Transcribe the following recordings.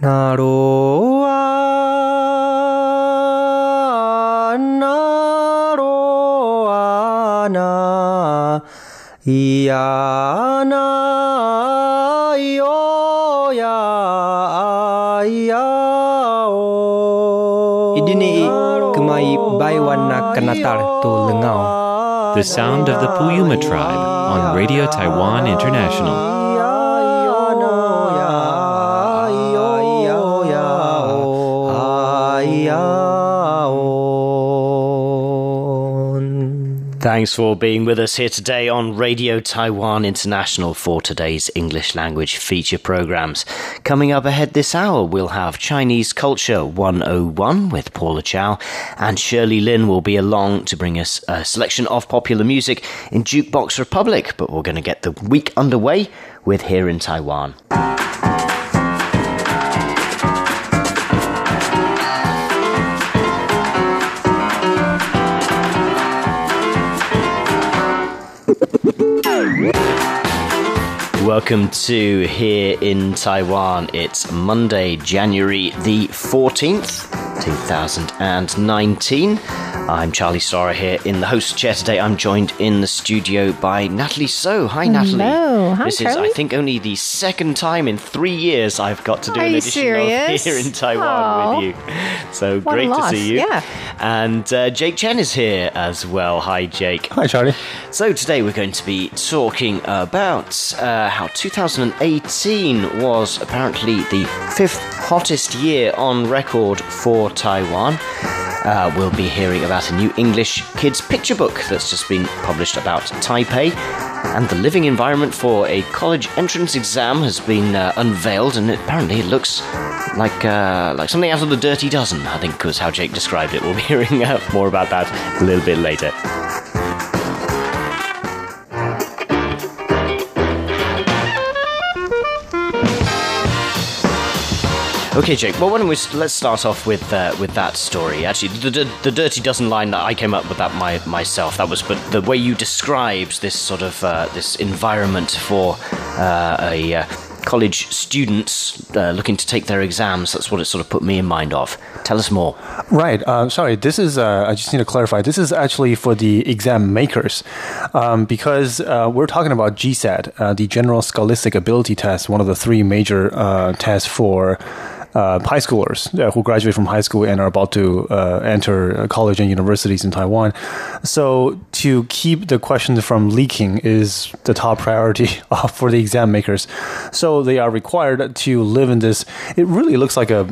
なろわなろわないやないよやいやお Idini kemai baiwan na kanatar tu lengau The sound of the Puyuma tribe on Radio Taiwan International. Thanks for being with us here today on Radio Taiwan International for today's English language feature programs. Coming up ahead this hour, we'll have Chinese Culture 101 with Paula Chow, and Shirley Lin will be along to bring us a selection of popular music in Jukebox Republic. But we're going to get the week underway with Here in Taiwan. Welcome to Here in Taiwan. It's Monday, January the 14th, 2019. I'm Charlie Storer here in the host chair today. I'm joined in the studio by Natalie So. Hi, Natalie. Hello. Hi, this Charlie. is, I think, only the second time in three years I've got to do Are an you edition serious? of Here in Taiwan Aw. with you. So What great to see you. Yeah. And uh, Jake Chen is here as well. Hi, Jake. Hi Charlie So today we're going to be talking about uh, how 2018 was apparently the fifth hottest year on record for Taiwan. Uh, we'll be hearing about a new English kids picture book that's just been published about Taipei. And the living environment for a college entrance exam has been uh, unveiled, and apparently it looks like uh, like something out of the Dirty Dozen. I think was how Jake described it. We'll be hearing uh, more about that a little bit later. Okay, Jake. Well, why don't we let's start off with uh, with that story. Actually, the, the the dirty dozen line that I came up with that my myself. That was, but the way you described this sort of uh, this environment for uh, a uh, college students uh, looking to take their exams. That's what it sort of put me in mind of. Tell us more. Right. Uh, sorry. This is. Uh, I just need to clarify. This is actually for the exam makers, um, because uh, we're talking about GSAT, uh, the General Scholastic Ability Test, one of the three major tests for. Uh, high schoolers who graduate from high school and are about to uh, enter uh, college and universities in Taiwan. So, to keep the questions from leaking is the top priority uh, for the exam makers. So, they are required to live in this. It really looks like a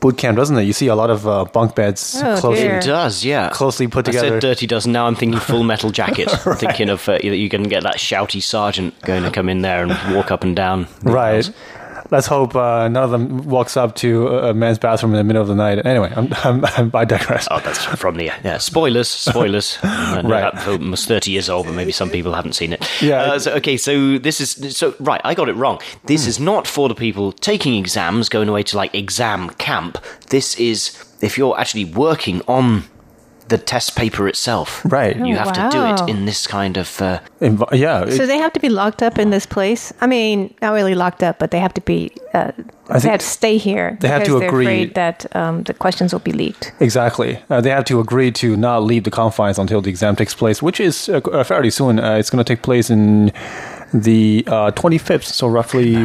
boot camp, doesn't it? You see a lot of uh, bunk beds Oh, closely, dear. It does, yeah. closely put I together. said dirty dozen. Now I'm thinking full metal jacket. Thinking of uh, that you can get that shouty sergeant going to come in there and walk up and down. right. aisles. Let's hope uh, none of them walks up to a men's bathroom in the middle of the night. Anyway, I'm, I'm, I'm, I digress. Oh, that's from the yeah. Spoilers, spoilers. Right. That film was thirty years old, but maybe some people haven't seen it. Yeah. Uh, so, okay, so this is so right. I got it wrong. This Hmm. is not for the people taking exams, going away to like exam camp. This is if you're actually working on the test paper itself. Right. You Oh, have to do it in this kind of. Uh, Inv- yeah. So they have to be locked up in this place. I mean, not really locked up, but they have to be. Uh, they have to stay here. they have to agree- Afraid that um, the questions will be leaked. Exactly. Uh, they have to agree to not leave the confines until the exam takes place, which is uh, uh, fairly soon. Uh, it's going to take place in the uh, 25th, so roughly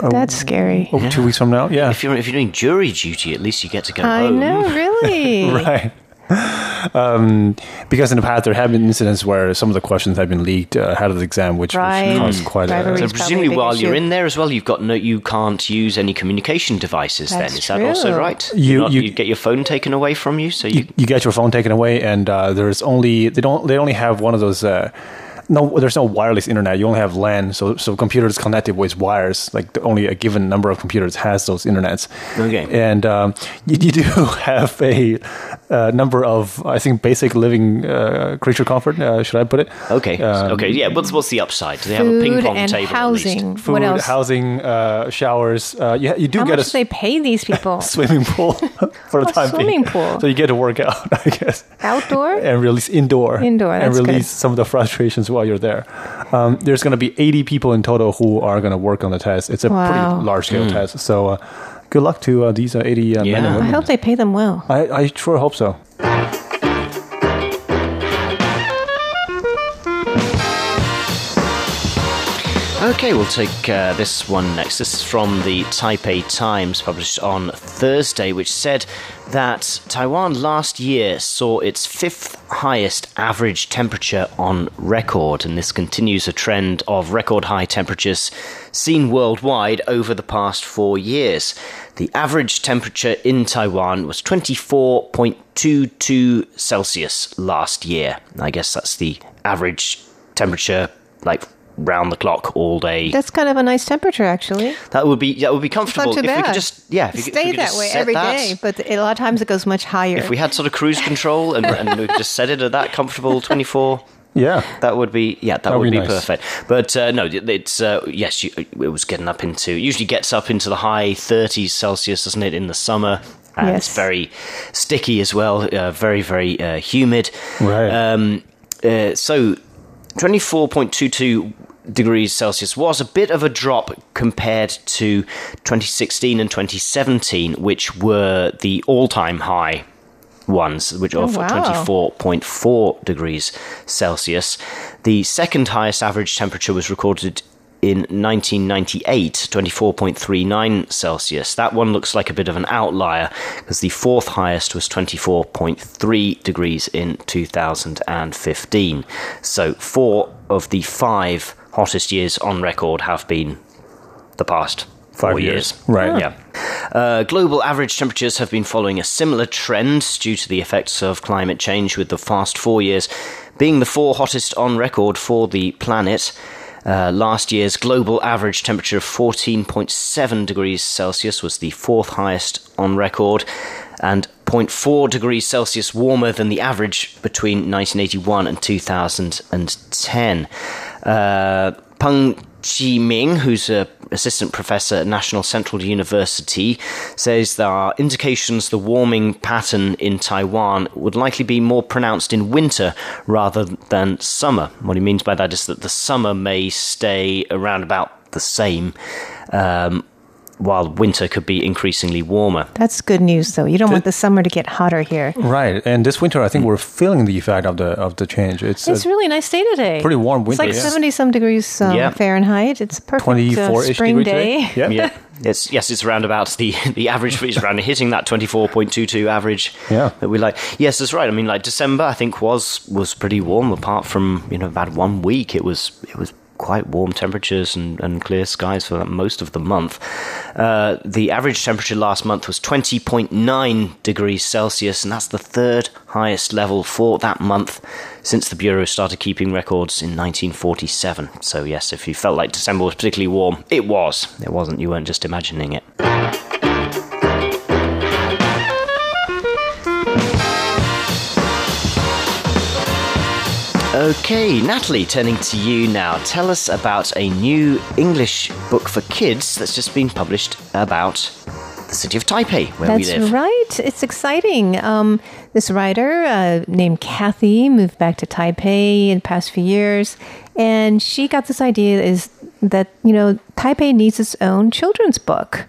uh, That's scary. oh, two weeks from now. Yeah. if you're if you're doing jury duty, at least you get to go I home. know, really. right. Um, because in the past there have been incidents where some of the questions have been leaked uh, ahead of the exam, which, which Right. caused quite Bribery. a. So It's probably a presumably, big while you're in there as well, you've got no, you can't use any communication devices. That's then is that also right? You- not- you- you get your phone taken away from you, so you. you, you get your phone taken away, and uh, there's only they don't they only have one of those. Uh, no, there's no wireless internet. You only have LAN, so so computers connected with wires. Like the, only a given number of computers has those internets. Okay. and um, you, you do have a uh, number of I think basic living uh, creature comfort. Uh, should I put it? okay, Um, okay, yeah. What's what's the upside? Do they have a ping pong and table at housing. least? Food, what else? housing, uh, showers. Uh, you, you do How get much a do they pay these people? swimming pool for the A time being. swimming pool? So you get to work out, I guess. Outdoor? and release indoor, Indoor, and that's good. release some of the frustrations while you're there. Um, there's going to be 80 people in total who are going to work on the test. It's a Wow. pretty large scale test, so uh, good luck to uh, these uh, 80 uh, men Yeah. and I hope they pay them well. I, I sure hope so. Okay, we'll take uh, this one next. This is from the Taipei Times, published on Thursday, which said that Taiwan last year saw its fifth highest average temperature on record, and this continues a trend of record high temperatures seen worldwide over the past four years. The average temperature in Taiwan was 24.22 Celsius last year. I guess that's the average temperature, like round the clock all day. That's kind of a nice temperature, actually. That would be that would be It's not comfortable too if bad. we could just yeah if we, could- if we Stay that way set every that. day, but a lot of times it goes much higher. If we had sort of cruise control and, and we just set it at that comfortable twenty four. Yeah. That would be yeah, that, would would be be, nice. perfect. But uh, no, it's uh, yes, you, it was getting up into usually gets up into the high 30s Celsius, doesn't it, in the summer? And it's Yes. very sticky as well, uh, very very uh, humid. Right. Um, uh, so 24.22 degrees Celsius was a bit of a drop compared to 2016 and 2017, which were the all-time high ones, which are Oh, wow. 24.4 degrees Celsius. The second highest average temperature was recorded in 1998, 24.39 Celsius. That one looks like a bit of an outlier because the fourth highest was 24.3 degrees in 2015. So, four of the five hottest years on record have been the past four Five years. years. Right. Yeah. Uh, global average temperatures have been following a similar trend due to the effects of climate change, with the past four years being the four hottest on record for the planet. Uh, last year's global average temperature of 14.7 degrees Celsius was the fourth highest on record and 0.4 degrees Celsius warmer than the average between 1981 and 2010. Peng Chi-ming, who's a assistant professor at National Central University, says there are indications the warming pattern in Taiwan would likely be more pronounced in winter rather than summer. What he means by that is that the summer may stay around about the same, um, while winter could be increasingly warmer. That's good news, though. You don't want the summer to get hotter here. Right. And this winter, I think we're feeling the effect of the of the change. It's, It's uh, a really nice day today. pretty warm It's winter, like yeah. 70 some degrees um, Yeah. Fahrenheit. It's perfect 24 uh, ish spring day. today. Yeah. Yeah. It's, yes, it's around about the the average is around hitting that twenty four point two two average Yeah. that we like. Yes, that's right. I mean, like December, I think was was pretty warm. Apart from you know about one week, it was it was quite warm temperatures and, and clear skies for most of the month. Uh, the average temperature last month was twenty point nine degrees Celsius, and that's the third highest level for that month since the bureau started keeping records in 1947. So yes, if you felt like December was particularly warm, it was. It wasn't. You weren't just imagining it. Okay, Natalie, turning to you now. Tell us about a new English book for kids that's just been published about the city of Taipei, where we That's live. right. It's exciting. Um, this writer uh, named Kathy moved back to Taipei in the past few years, and she got this idea is that you know Taipei needs its own children's book,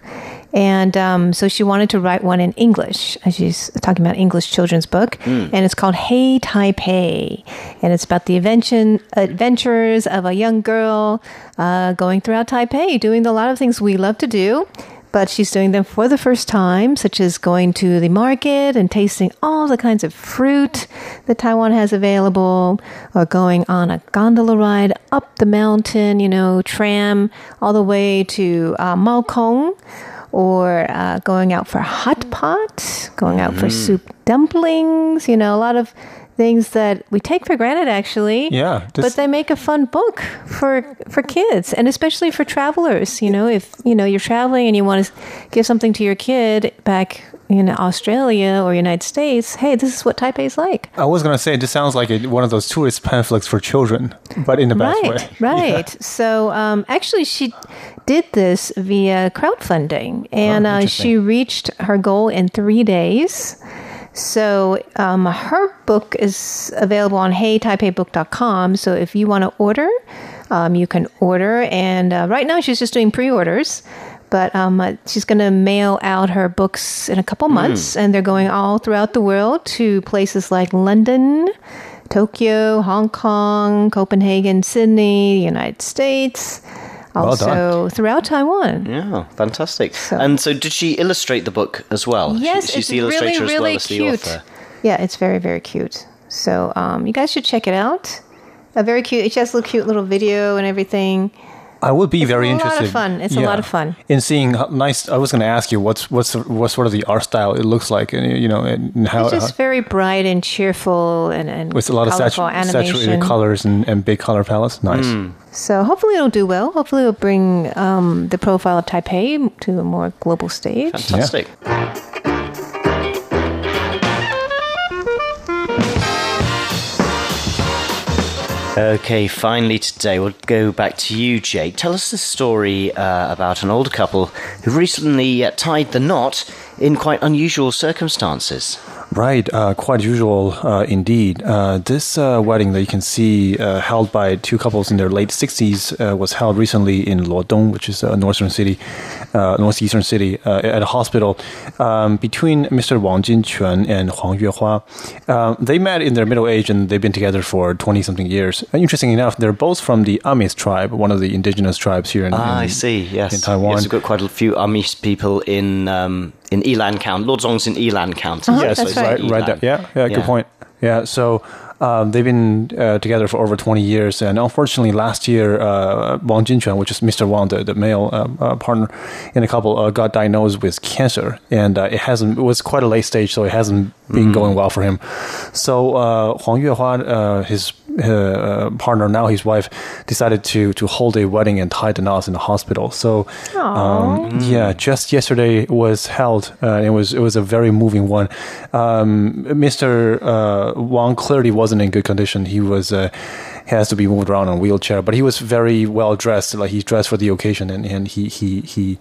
and um, so she wanted to write one in English. She's talking about English children's book, and it's called Hey Taipei, and it's about the invention adventures of a young girl uh, going throughout Taipei, doing a lot of things we love to do. But she's doing them for the first time, such as going to the market and tasting all the kinds of fruit that Taiwan has available, or going on a gondola ride up the mountain, you know, tram all the way to uh, Maokong, or uh, going out for hot pot, going out for soup dumplings, you know, a lot of things that we take for granted actually. Yeah, but they make a fun book for for kids and especially for travelers you know? If you know you're traveling and you want to give something to your kid back in australia or united states hey this is what taipei's like. I was gonna say it just sounds like a, one of those tourist pamphlets for children, but in the best right way. right. So um, actually she did this via crowdfunding and Oh, uh, she reached her goal in three days so um, her book is available on heytaipeibook.com so if you want to order um, you can order. And uh, right now she's just doing pre-orders But um, uh, she's going to mail out her books in a couple months, and they're going all throughout the world to places like London, Tokyo, Hong Kong, Copenhagen, Sydney, the United States, also throughout Taiwan. Yeah, fantastic. So- and so, did she illustrate the book as well? Yes, She- she's it's the illustrator really, as well really as the cute. author. Yeah, it's very, very cute. So um, you guys should check it out. A very cute. She has a cute little video and everything. I would be It's very a lot of fun. It's a lot of fun. in seeing how nice. I was going to ask you what's what's the- what sort of the art style it looks like, and you know, and how, It's just very bright and cheerful and, and with a lot of satu- animation. saturated colors and, and big color palettes. Nice. So hopefully it'll do well. Hopefully it'll bring um, the profile of Taipei to a more global stage. Fantastic. Okay, finally today we'll go back to you, Jake. Tell us the story uh, about an older couple who recently uh, tied the knot in quite unusual circumstances. Right, uh, quite usual uh, indeed. Uh, this uh, wedding that you can see uh, held by two couples in their late 60s uh, was held recently in Luodong, which is a northern city, uh, northeastern city, uh, at a hospital um, between Mr. Wang Jinquan and Huang Yuehua. They met in their middle age and they've been together for 20 something years. And interestingly enough, they're both from the Amis tribe, one of the indigenous tribes here in, Ah, I see. Yes, in Taiwan. Yes, we've got quite a few Amis people in um, in Yilan County. Luodong's in Yilan County. Uh-huh, Yes, that's right. right, right there. Yilan. Yeah, yeah, good point. Yeah, so um, they've been uh, together for over 20 years, and unfortunately, last year, uh, Wang Jinquan, which is Mr. Wang, the, the male uh, uh, partner in the couple, uh, got diagnosed with cancer, and uh, it hasn't. It was quite a late stage, so it hasn't been going well for him. So uh, Huang Yuehua, uh, his uh, partner, now his wife, decided to to hold a wedding and tie the knots in the hospital. So um, yeah, just yesterday was held. Uh, it was it was a very moving one. Um, Mr. Uh, Wang clearly wasn't in good condition. He was. Uh, he has to be moved around on a wheelchair, but he was very well dressed. Like he's dressed for the occasion, and, and he he he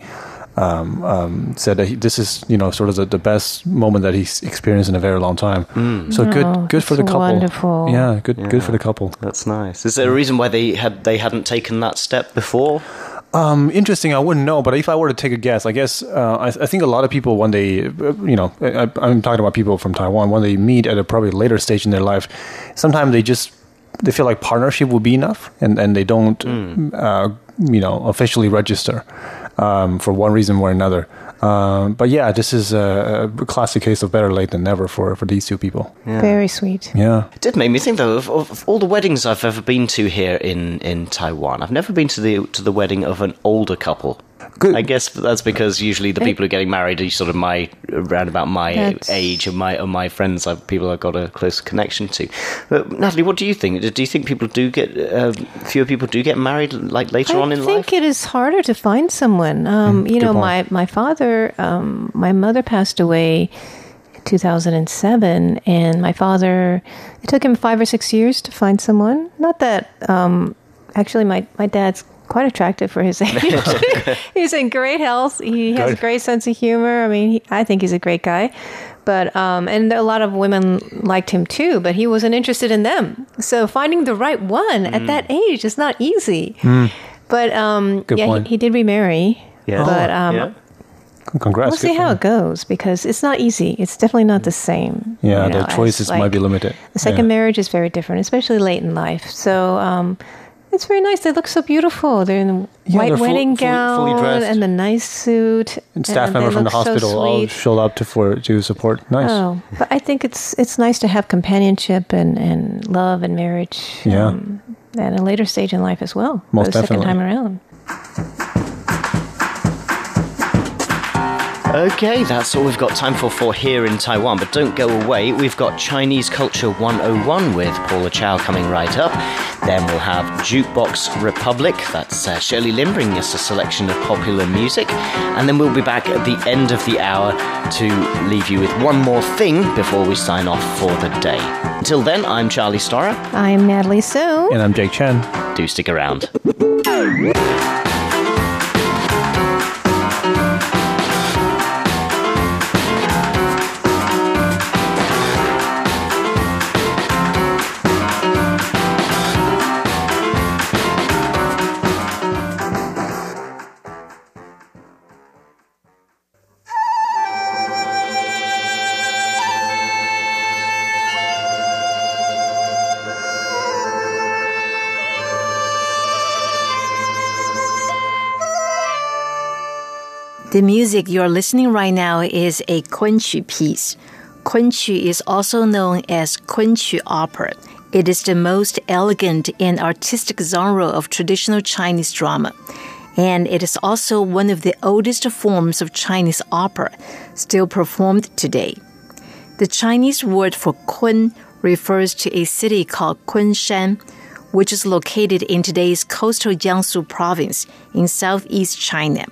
um, um, said that he, this is you know sort of the, the best moment that he's experienced in a very long time. So Oh, good good for the couple. wonderful. Yeah, good good for the couple. That's nice. Is there a reason why they had they hadn't taken that step before? Um, interesting. I wouldn't know, but if I were to take a guess, I guess uh, I, I think a lot of people when they, uh, you know, I, I'm talking about people from Taiwan when they meet at a probably later stage in their life, sometimes they just they feel like partnership would be enough, and and they don't, uh, you know, officially register um, for one reason or another. Um, but yeah, this is a, a classic case of better late than never for for these two people. Very sweet. Yeah. It did make me think though of, of all the weddings I've ever been to here in, in Taiwan. I've never been to the to the wedding of an older couple. Good. I guess that's because usually the people who are getting married are sort of my around about my That's- age and my and my friends. I've, people I've got a close connection to. But Natalie, what do you think? Do you think people do get uh, fewer people do get married like later I on in life? I think it is harder to find someone. Um, you know, point. my my father, um, my mother passed away in 2007, and my father. It took him five or six years to find someone. Not that, um, actually, my my dad's quite attractive for his age. he's in great health. He has a great sense of humor. I mean, he, I think he's a great guy. But um, and a lot of women liked him too, but he wasn't interested in them. So finding the right one at that age is not easy. But um, Good yeah, point. he, he did remarry. Yeah. But um, yeah. Congrats. we'll see how it goes because it's not easy. It's definitely not the same. Yeah, you know, the as, choices might be limited. The second Yeah. marriage is very different, especially late in life. So um, it's very nice. They look so beautiful. They're in the Yeah, white they're full- wedding fully- fully gown and the nice suit. and staff and member from the look so hospital all showed up to for to support. Nice. Oh, but I think it's it's nice to have companionship and, and love and marriage. Yeah. um, at a later stage in life as well. Most the second definitely. time around. Okay, that's all we've got time for for here in Taiwan. But don't go away. We've got Chinese Culture 101 with Paula Chow coming right up. Then we'll have Jukebox Republic. That's uh, Shirley Lin bringing us a selection of popular music. And then we'll be back at the end of the hour to leave you with one more thing before we sign off for the day. Until then, I'm Charlie Storer. I'm Natalie Sue. And I'm Jake Chen. Do stick around. The music you're listening right now is a Kunqu piece. Kunqu is also known as Kunqu opera. It is the most elegant and artistic genre of traditional Chinese drama. And it is also one of the oldest forms of Chinese opera, still performed today. The Chinese word for Kun refers to a city called Kunshan, which is located in today's coastal Jiangsu province in southeast China.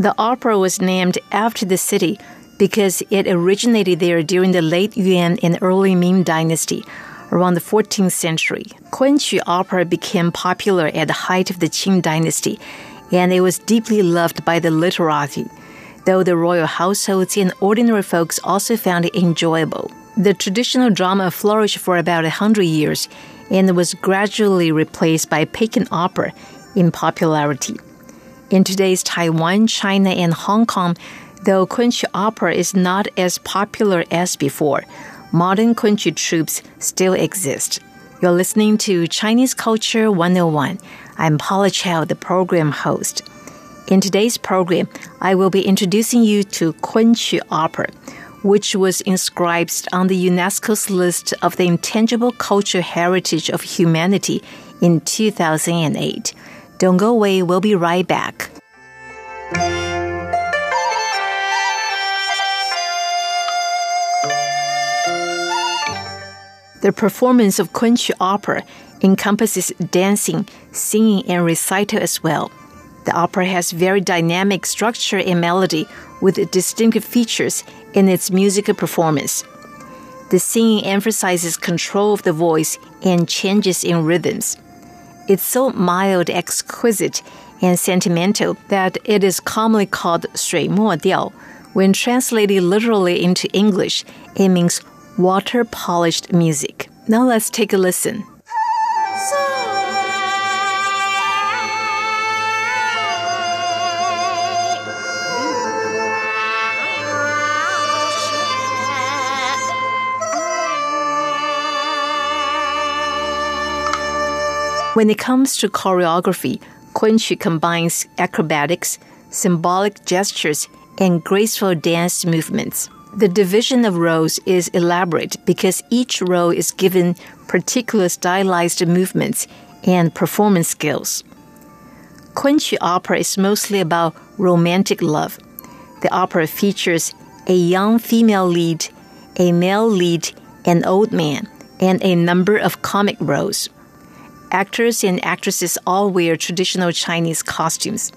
The opera was named after the city because it originated there during the late Yuan and early Ming dynasty around the 14th century. Kunqu opera became popular at the height of the Qing dynasty, and it was deeply loved by the literati, though the royal households and ordinary folks also found it enjoyable. The traditional drama flourished for about a hundred years and was gradually replaced by Peking opera in popularity. In today's Taiwan, China, and Hong Kong, though Kunqu opera is not as popular as before, modern Kunqu troupes still exist. You're listening to Chinese Culture 101. I'm Paula Chow, the program host. In today's program, I will be introducing you to Kunqu opera, which was inscribed on the UNESCO's list of the intangible cultural heritage of humanity in 2008. Don't go away, we'll be right back. The performance of Kunqu opera encompasses dancing, singing, and recital as well. The opera has very dynamic structure and melody with distinctive features in its musical performance. The singing emphasizes control of the voice and changes in rhythms. It's so mild, exquisite, and sentimental that it is commonly called 水墨调. When translated literally into English, it means water polished music. Now let's take a listen. When it comes to choreography, Kunqu combines acrobatics, symbolic gestures, and graceful dance movements. The division of roles is elaborate because each role is given particular stylized movements and performance skills. Kunqu opera is mostly about romantic love. The opera features a young female lead, a male lead, an old man, and a number of comic roles. Actors and actresses all wear traditional Chinese costumes.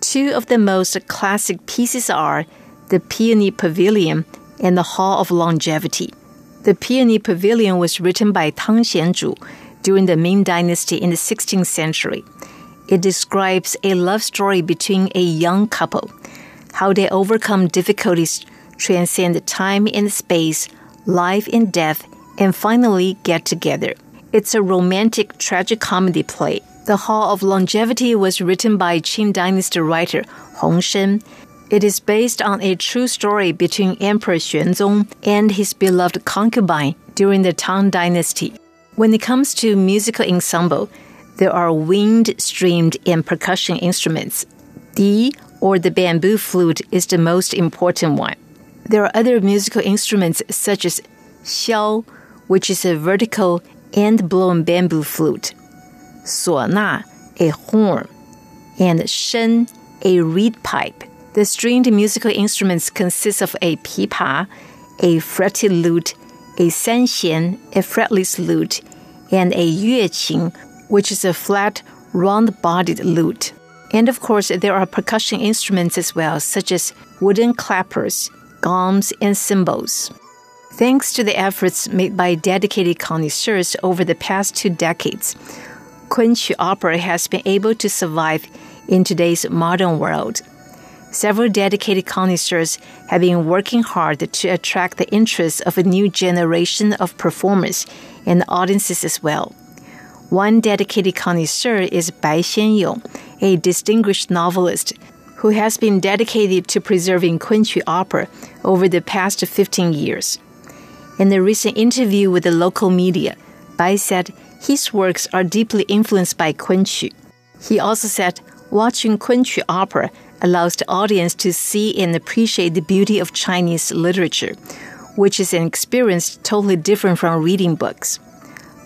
Two of the most classic pieces are the Peony Pavilion and the Hall of Longevity. The Peony Pavilion was written by Tang Xianzhu during the Ming Dynasty in the 16th century. It describes a love story between a young couple, how they overcome difficulties, transcend time and space, life and death, and finally get together. It's a romantic tragic comedy play. The Hall of Longevity was written by Qing Dynasty writer Hong Sheng. It is based on a true story between Emperor Xuanzong and his beloved concubine during the Tang Dynasty. When it comes to musical ensemble, there are wind, stringed, and percussion instruments. The or the bamboo flute, is the most important one. There are other musical instruments such as xiao, which is a vertical and blown bamboo flute, suona, a horn, and shen, a reed pipe. The stringed musical instruments consist of a pipa, a fretted lute, a sanxian, a fretless lute, and a yueqin, which is a flat, round-bodied lute. And of course, there are percussion instruments as well, such as wooden clappers, gongs, and cymbals. Thanks to the efforts made by dedicated connoisseurs over the past two decades, Kunqu opera has been able to survive in today's modern world. Several dedicated connoisseurs have been working hard to attract the interest of a new generation of performers and audiences as well. One dedicated connoisseur is Bai Xianyong, a distinguished novelist who has been dedicated to preserving Kunqu opera over the past 15 years. In a recent interview with the local media, Bai said his works are deeply influenced by Kunqu. He also said, watching Kunqu opera allows the audience to see and appreciate the beauty of Chinese literature, which is an experience totally different from reading books.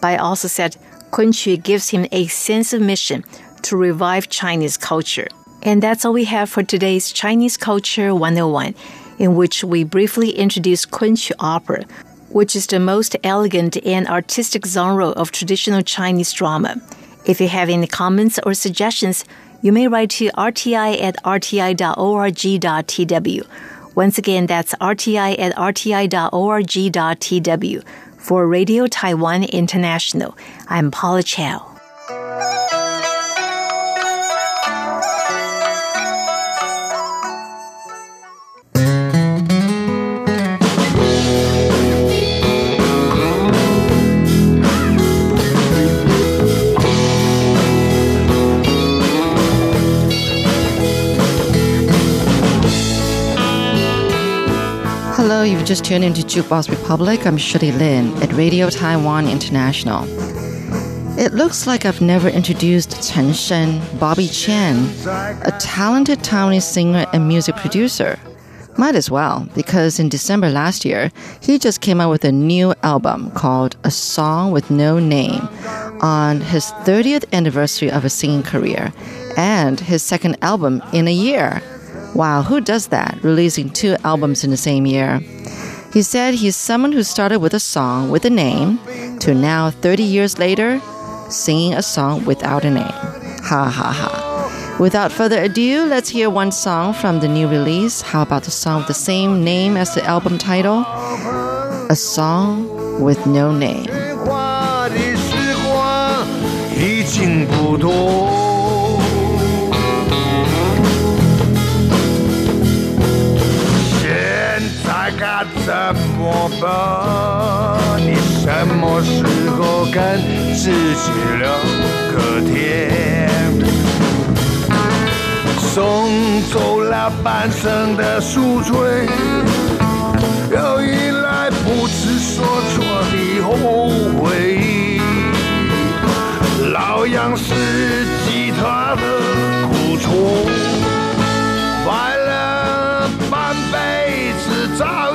Bai also said Kunqu gives him a sense of mission to revive Chinese culture. And that's all we have for today's Chinese Culture 101, in which we briefly introduce Kunqu opera, which is the most elegant and artistic genre of traditional Chinese drama. If you have any comments or suggestions, you may write to rti at rti.org.tw. Once again, that's rti at rti.org.tw. For Radio Taiwan International, I'm Paula Chow. You've just tuned into Jukebox Republic. I'm Shirley Lin at Radio Taiwan International. It looks like I've never introduced Chen Shen, Bobby Chen, a talented Taiwanese singer and music producer. Might as well, because in December last year, he just came out with a new album called A Song with No Name on his 30th anniversary of his singing career and his second album in a year. Wow, who does that? Releasing two albums in the same year. He said he's someone who started with a song with a name to now, 30 years later, singing a song without a name. Ha ha ha. Without further ado, let's hear one song from the new release. How about the song with the same name as the album title? A Song with No Name. 怎么办？你什么时候跟自己聊个天？送走了半生的宿醉。又迎来不知所措的后悔。老样是吉他的苦楚，坏了半辈子，早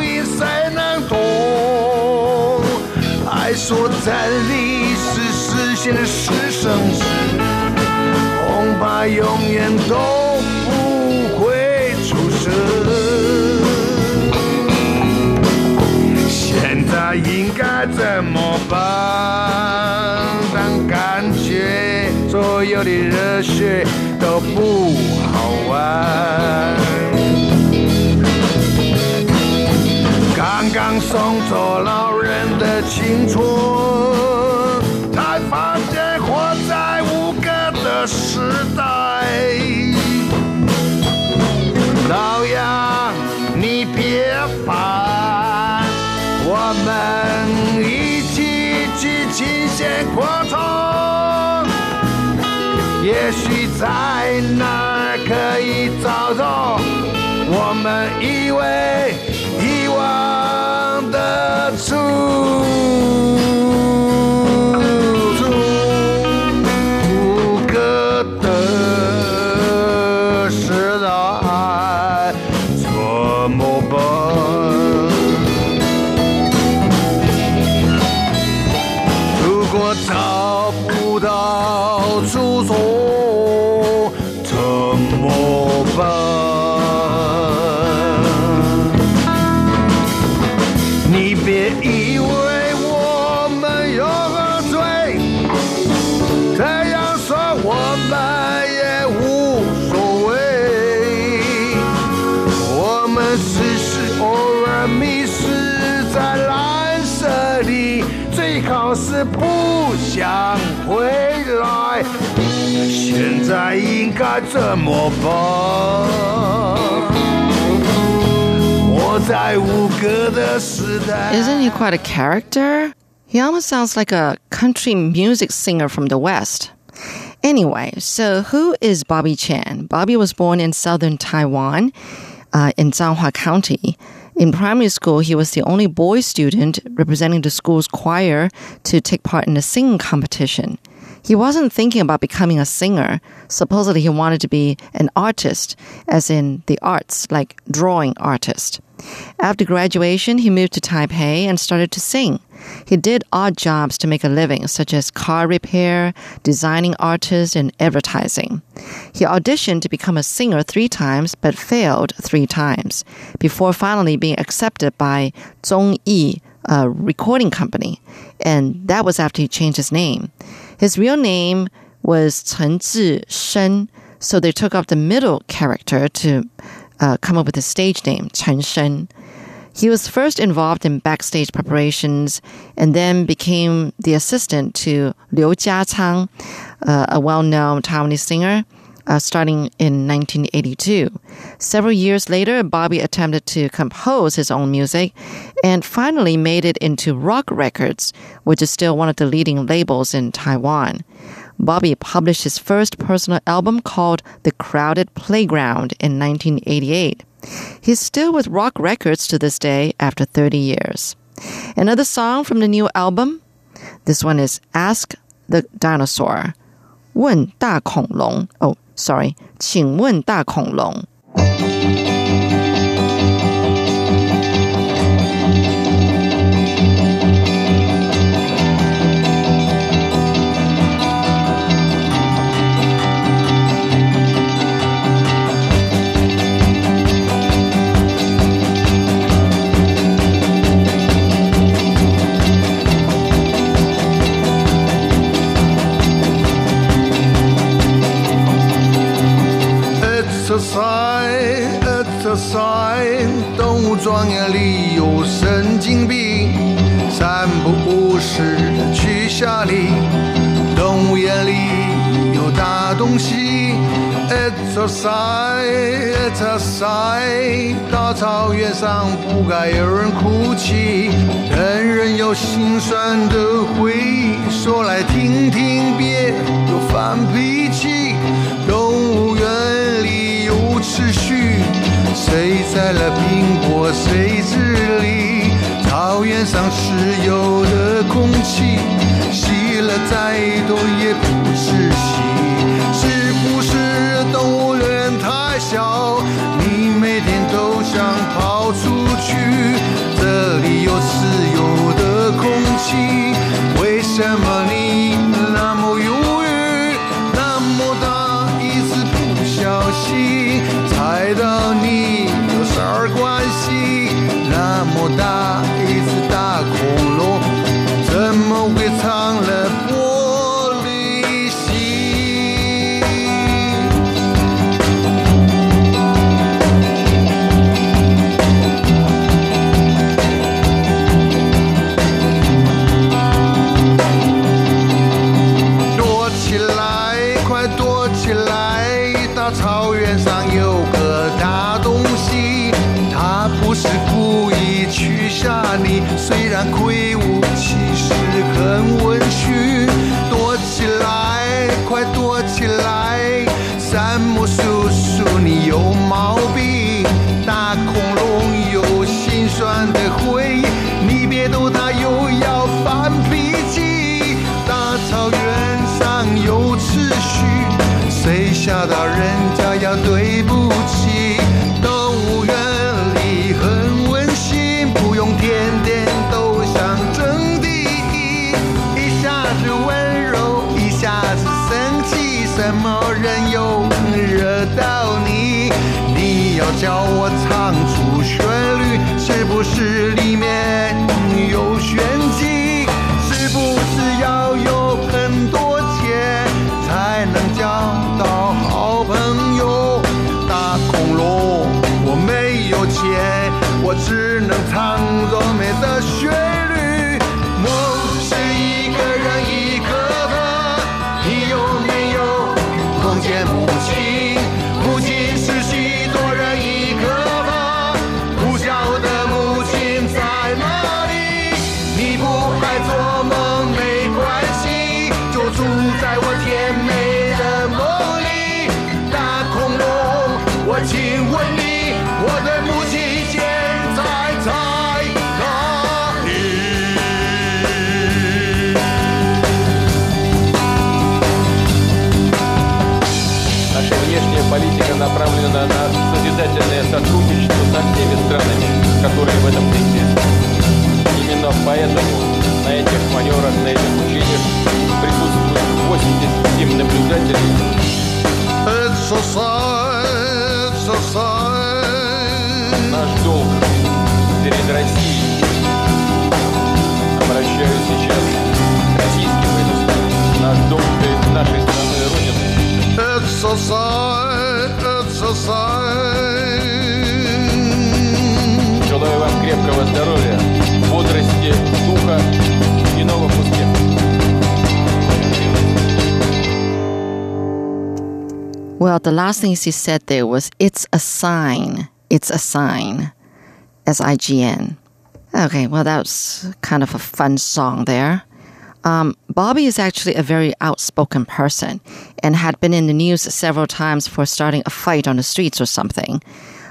爱说真理是实现的是生死，恐怕永远都不会出生。现在应该怎么办？当感觉所有的热血都不好玩。刚刚送走了人的青春，才发现活在无歌的时代。老杨，你别烦，我们一起去琴弦扩充。也许在那儿可以找到我们以为 soon. Isn't he quite a character? He almost sounds like a country music singer from the West. Anyway, so who is Bobby Chen? Bobby was born in southern Taiwan, uh, in Zhanghua County. In primary school, he was the only boy student representing the school's choir to take part in a singing competition. He wasn't thinking about becoming a singer. Supposedly, he wanted to be an artist, as in the arts, like drawing artist. After graduation, he moved to Taipei and started to sing. He did odd jobs to make a living, such as car repair, designing artist, and advertising. He auditioned to become a singer three times, but failed three times, before finally being accepted by Zhongyi, a recording company. And that was after he changed his name. His real name was Chen Zhishen, so they took off the middle character to uh, come up with his stage name, Chen Shen. He was first involved in backstage preparations and then became the assistant to Liu Jiachang, uh, a well-known Taiwanese singer, uh, starting in 1982. Several years later, Bobby attempted to compose his own music and finally made it into Rock Records, which is still one of the leading labels in Taiwan. Bobby published his first personal album called The Crowded Playground in 1988. He's still with Rock Records to this day after 30 years. Another song from the new album. This one is Ask the Dinosaur. 问大恐龙. Oh, sorry. 请问大恐龙. desire with tongue странами, которые в этом заинтересованы. Именно поэтому на этих маневрах, на этих учениях присутствуют 87 наблюдателей. Society, society. Наш долг перед Россией. Обращаюсь сейчас к российским военнослужащим. Наш долг перед нашей страной Родиной. It's society, it's society. Желаю вам крепкого здоровья, бодрости, духа и новых успехов. Well, the last thing she said there was, it's a sign. It's a sign. S I G N. Okay, well, that was kind of a fun song there. Um, Bobby is actually a very outspoken person and had been in the news several times for starting a fight on the streets or something.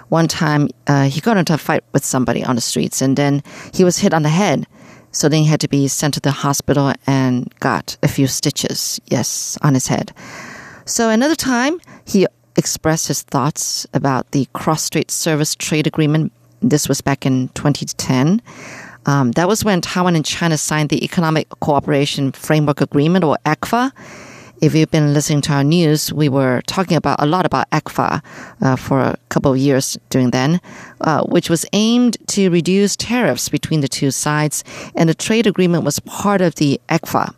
One time, uh, he got into a fight with somebody on the streets and then he was hit on the head. So then he had to be sent to the hospital and got a few stitches, yes, on his head. So another time, he expressed his thoughts about the cross-strait service trade agreement. This was back in 2010. Um, that was when Taiwan and China signed the Economic Cooperation Framework Agreement, or ECFA. If you've been listening to our news, we were talking about a lot about ECFA uh, for a couple of years during then, uh, which was aimed to reduce tariffs between the two sides, and the trade agreement was part of the ECFA.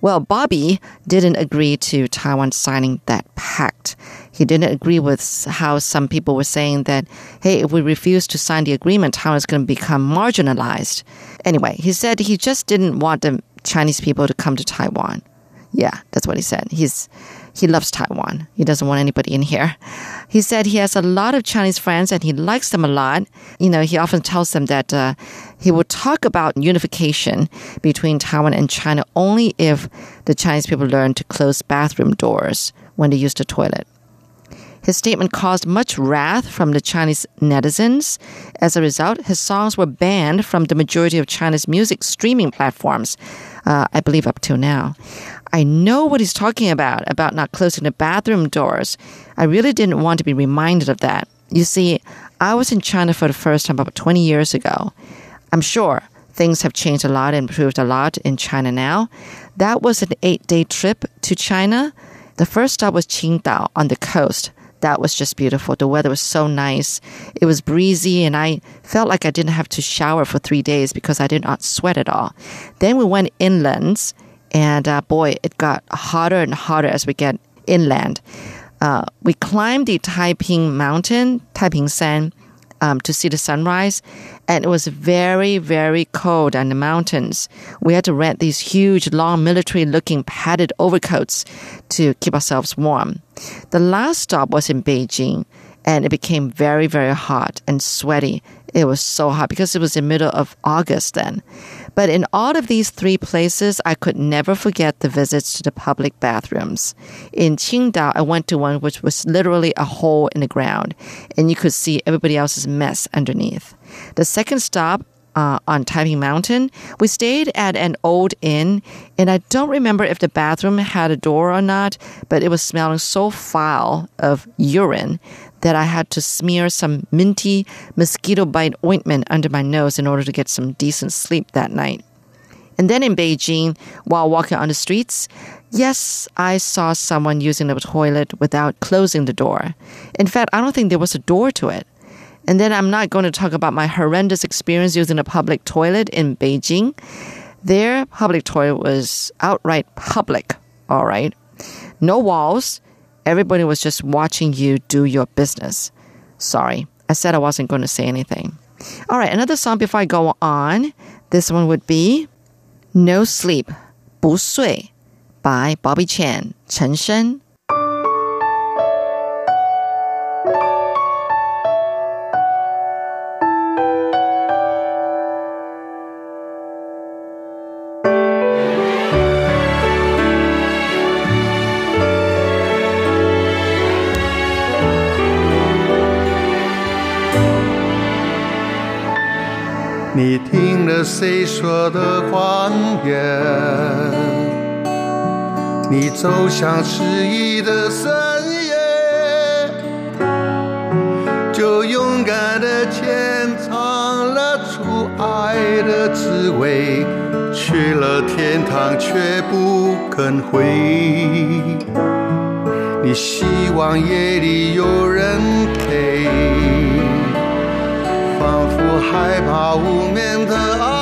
Well, Bobby didn't agree to Taiwan signing that pact. He didn't agree with how some people were saying that, hey, if we refuse to sign the agreement, Taiwan is going to become marginalized. Anyway, he said he just didn't want the Chinese people to come to Taiwan. Yeah, that's what he said. He's he loves Taiwan. He doesn't want anybody in here. He said he has a lot of Chinese friends and he likes them a lot. You know, he often tells them that uh, he will talk about unification between Taiwan and China only if the Chinese people learn to close bathroom doors when they use the toilet. His statement caused much wrath from the Chinese netizens. As a result, his songs were banned from the majority of China's music streaming platforms, uh, I believe up till now. I know what he's talking about, about not closing the bathroom doors. I really didn't want to be reminded of that. You see, I was in China for the first time about 20 years ago. I'm sure things have changed a lot and improved a lot in China now. That was an eight day trip to China. The first stop was Qingdao on the coast. That was just beautiful. The weather was so nice. It was breezy, and I felt like I didn't have to shower for three days because I did not sweat at all. Then we went inlands, and uh, boy, it got hotter and hotter as we get inland. Uh, we climbed the Taiping Mountain, Taiping San, um, to see the sunrise, and it was very, very cold on the mountains. We had to rent these huge, long, military-looking padded overcoats to keep ourselves warm. The last stop was in Beijing, and it became very, very hot and sweaty. It was so hot because it was the middle of August then. But in all of these three places, I could never forget the visits to the public bathrooms. In Qingdao, I went to one which was literally a hole in the ground, and you could see everybody else's mess underneath. The second stop uh, on Taiping Mountain, we stayed at an old inn, and I don't remember if the bathroom had a door or not, but it was smelling so foul of urine that I had to smear some minty mosquito bite ointment under my nose in order to get some decent sleep that night. And then in Beijing, while walking on the streets, yes, I saw someone using the toilet without closing the door. In fact, I don't think there was a door to it. And then I'm not going to talk about my horrendous experience using a public toilet in Beijing. Their public toilet was outright public, all right? No walls. Everybody was just watching you do your business. Sorry, I said I wasn't going to say anything. All right, another song before I go on. This one would be No Sleep, 不睡 by Bobby Chan, Chen Sheng. 谁说的谎言？你走向失意的深夜，就勇敢的潜藏了出爱的滋味，去了天堂却不肯回。你希望夜里有人陪，仿佛害怕无眠的爱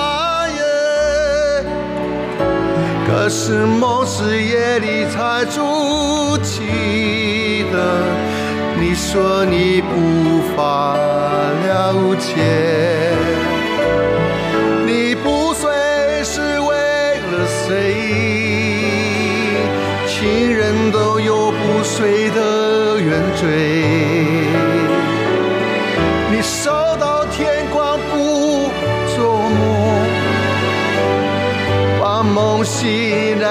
可是梦是夜里才筑起的，你说你无法了解。你不睡是为了谁？情人都有不睡的原罪。seen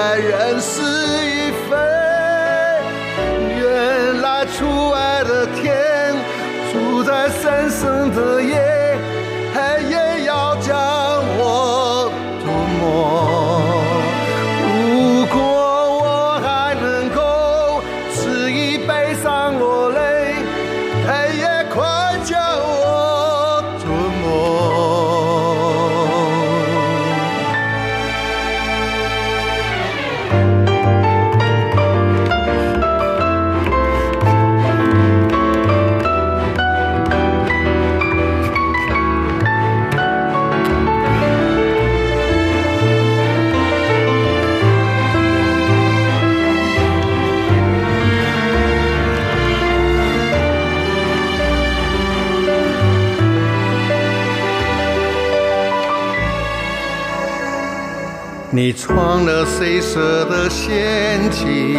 你闯了谁设的陷阱？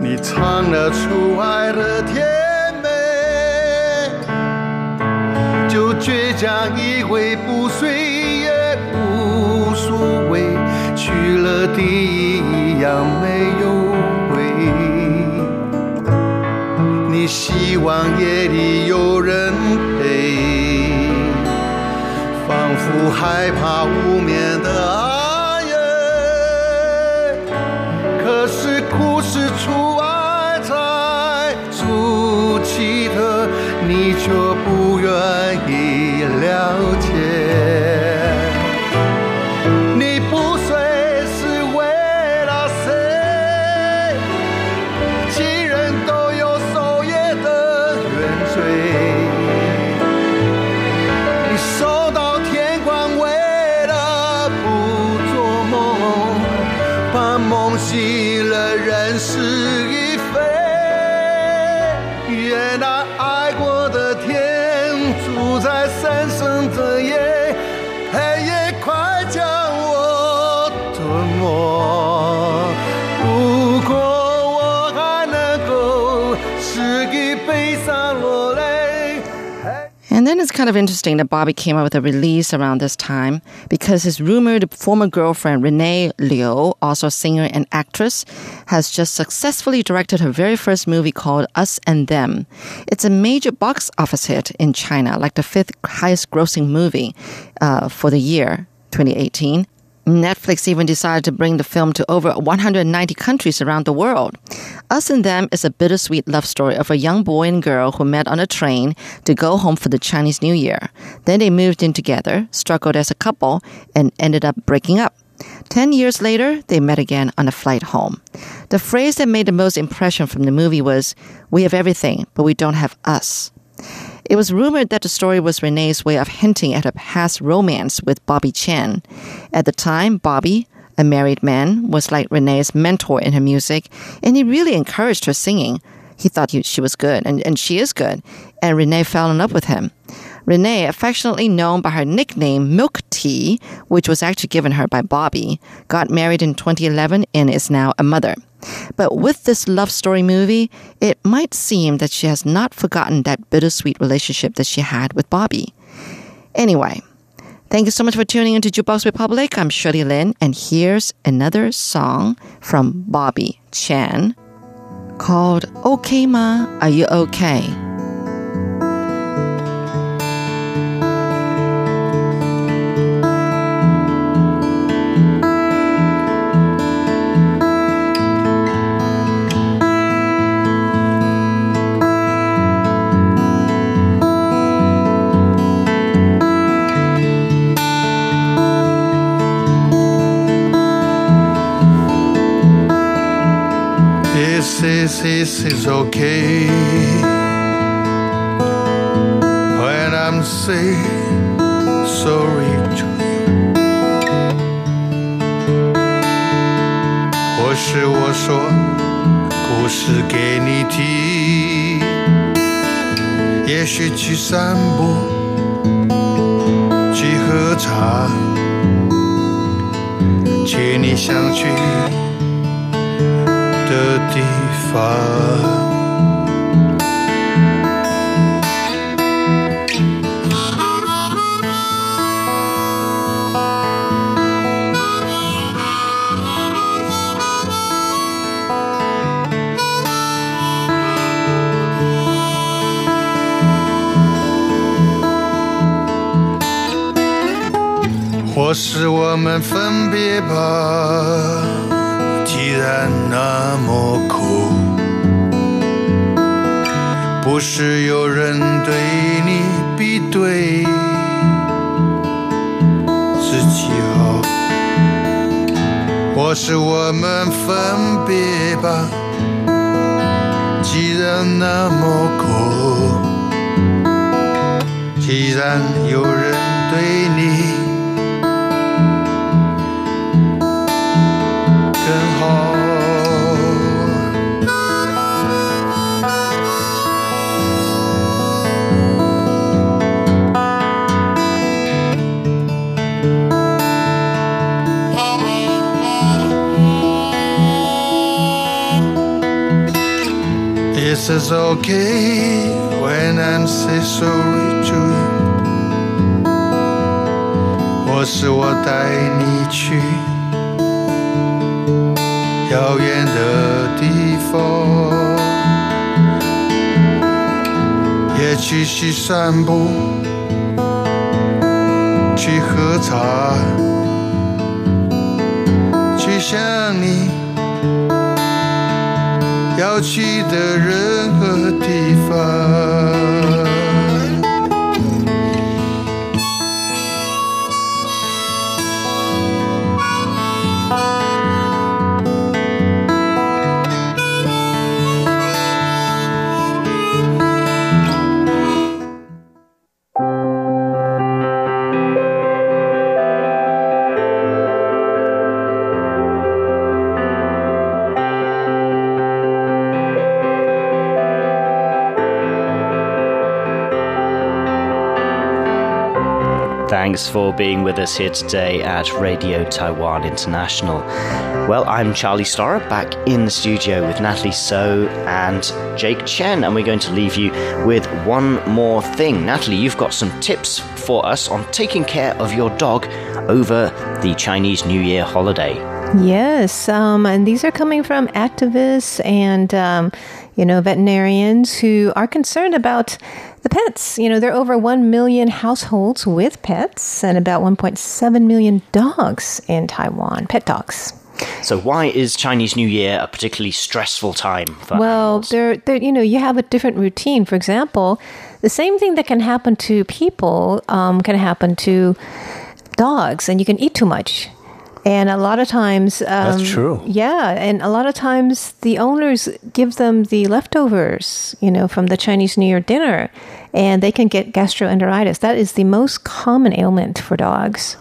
你尝了出爱的甜美，就倔强以为不睡也无所谓，去了地一样没有回。你希望夜里有人陪。不害怕无眠的夜可是故事出 it's kind of interesting that Bobby came out with a release around this time because his rumored former girlfriend, Renee Liu, also a singer and actress, has just successfully directed her very first movie called Us and Them. It's a major box office hit in China, like the fifth highest grossing movie uh, for the year 2018. Netflix even decided to bring the film to over 190 countries around the world. Us and Them is a bittersweet love story of a young boy and girl who met on a train to go home for the Chinese New Year. Then they moved in together, struggled as a couple, and ended up breaking up. Ten years later, they met again on a flight home. The phrase that made the most impression from the movie was, We have everything, but we don't have us. It was rumored that the story was Renee's way of hinting at her past romance with Bobby Chen. At the time, Bobby, a married man, was like Renee's mentor in her music, and he really encouraged her singing. He thought he, she was good, and, and she is good, and Renee fell in love with him. Renee, affectionately known by her nickname Milk Tea, which was actually given her by Bobby, got married in 2011 and is now a mother. But with this love story movie, it might seem that she has not forgotten that bittersweet relationship that she had with Bobby. Anyway, thank you so much for tuning into Jukebox Republic. I'm Shirley Lin, and here's another song from Bobby Chen called Okay Ma, Are You Okay? This is okay. When I'm say sorry to you，或是我说故事给你听，也许去散步，去喝茶，去你想去的地方。或是我们分别吧，然那么苦，不是有人对你比对自己好，或是我们分别吧，既然那么苦，既然有人对你。This is okay when I'm say sorry to you，或是我带你去。遥远的地方，也去去散步，去喝茶，去想你要去的任何地方。Thanks for being with us here today at Radio Taiwan International. Well, I'm Charlie Storer back in the studio with Natalie So and Jake Chen, and we're going to leave you with one more thing. Natalie, you've got some tips for us on taking care of your dog over the Chinese New Year holiday. Yes, um, and these are coming from activists and um, you know veterinarians who are concerned about the pets. You know, there are over one million households with pets and about 1.7 million dogs in Taiwan, pet dogs. So, why is Chinese New Year a particularly stressful time for Well, there, you know, you have a different routine. For example, the same thing that can happen to people um, can happen to dogs, and you can eat too much. And a lot of times, um, true. Yeah, and a lot of times the owners give them the leftovers, you know, from the Chinese New Year dinner, and they can get gastroenteritis. That is the most common ailment for dogs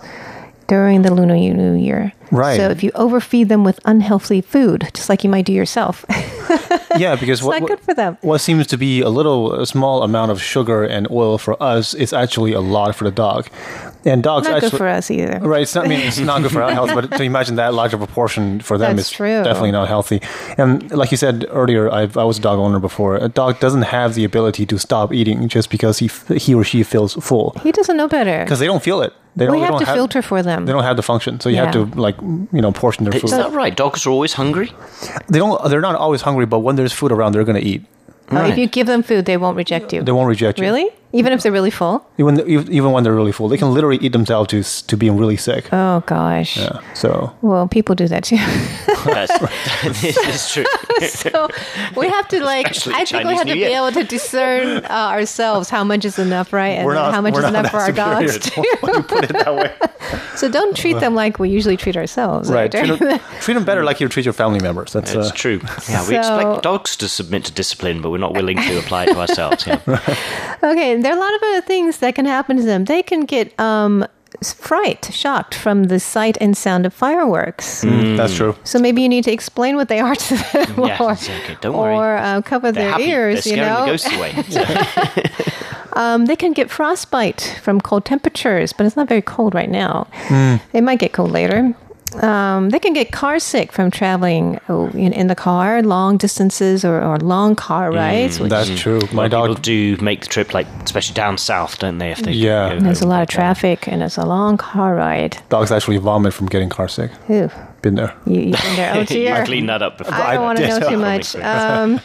during the Lunar New Year. Right. So if you overfeed them with unhealthy food, just like you might do yourself, yeah, because it's what, not good for them. what seems to be a little a small amount of sugar and oil for us is actually a lot for the dog. And dogs Not actually good for us either. Right, it's not. I mean, it's not good for our health, but to imagine that large of a portion for them That's is true. definitely not healthy. And like you said earlier, I've, I was a dog owner before. A dog doesn't have the ability to stop eating just because he he or she feels full He doesn't know better. because they don't feel it. They don't. We they have don't to filter for them. They don't have the function, so you have to like you know portion their food. Is food. that right? Dogs are always hungry? They don't. They're not always hungry, but when there's food around, they're going to eat. Uh, if you give them food, they won't reject you. They won't reject you. Really? Even if they're really full? Even even when they're really full, they can literally eat themselves to to being really sick. Oh, gosh. Yeah. So Well, people do that too. That's this is true. so we have to like, Especially I think we have to be able to discern uh, ourselves how much is enough, right? And we're not. how much we're is not enough for our that superior dogs. to- you put it that way. So don't treat them like we usually treat ourselves. Right. Treat them, treat them better like you treat your family members. That's It's uh, true. Yeah, we So- expect dogs to submit to discipline, but we're not willing to apply it to ourselves. Yeah. Okay, there are a lot of other things that can happen to them. They can get um, fright, shocked from the sight and sound of fireworks. mm, that's true. So maybe you need to explain what they are to them, Yeah, or, it's okay. Don't worry. or uh, cover They're their happy. ears. They're you scaring know, the ghosts away. So- um, they can get frostbite from cold temperatures, but it's not very cold right now. They might get cold later. Um, they can get car sick from traveling oh, in, in the car, long distances or, or long car rides. which That's true. My lot of people dog. do make the trip, like especially down south, don't they? If they Yeah. go there's a lot of like that. traffic and it's a long car ride. Dogs actually vomit from getting car sick. Ew, Been there. you, you've been there. Oh You dear. clean that up before. I don't want to know too much. Um,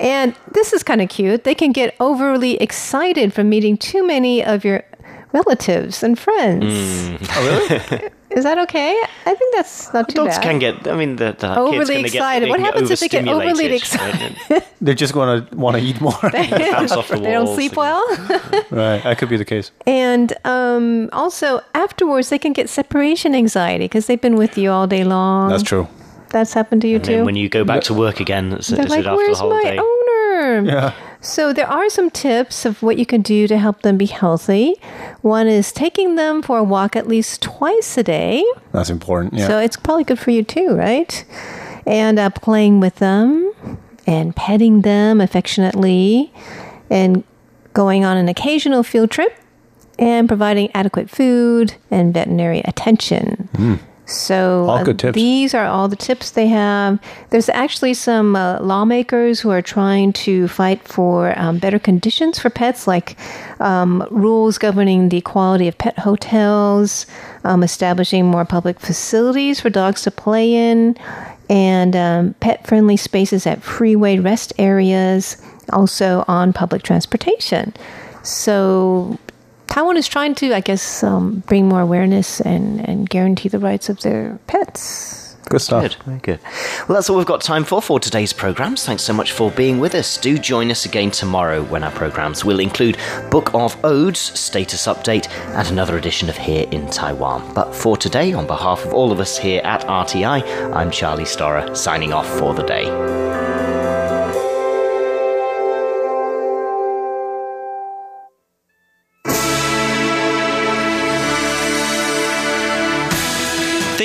and this is kind of cute. They can get overly excited from meeting too many of your relatives and friends. Mm. Is that okay? I think that's not too Dogs bad. can get. I mean, the, the kids Overly can excited. Get, they What happens if they get overly excited? They're just going to want to eat more. Bounce off the they don't sleep they- well. right. That could be the case. and um, also, afterwards, they can get separation anxiety because they've been with you all day long. That's true. That's happened to you And then too. when you go back to work again, it's, They're it's like, after the where's whole my day. owner? Yeah. So there are some tips of what you can do to help them be healthy. One is taking them for a walk at least twice a day. That's important. Yeah. So it's probably good for you too, right? And uh, playing with them and petting them affectionately and going on an occasional field trip and providing adequate food and veterinary attention. So uh, these are all the tips they have. There's actually some uh, lawmakers who are trying to fight for um, better conditions for pets, like um, rules governing the quality of pet hotels, um, establishing more public facilities for dogs to play in, and um, pet-friendly spaces at freeway rest areas, also on public transportation. So Taiwan is trying to, I guess, um, bring more awareness and, and guarantee the rights of their pets. Good stuff. Good, very good. Well, that's all we've got time for for today's programs. Thanks so much for being with us. Do join us again tomorrow when our programs will include Book of Odes, Status Update, and another edition of Here in Taiwan. But for today, on behalf of all of us here at RTI, I'm Charlie Storer, signing off for the day.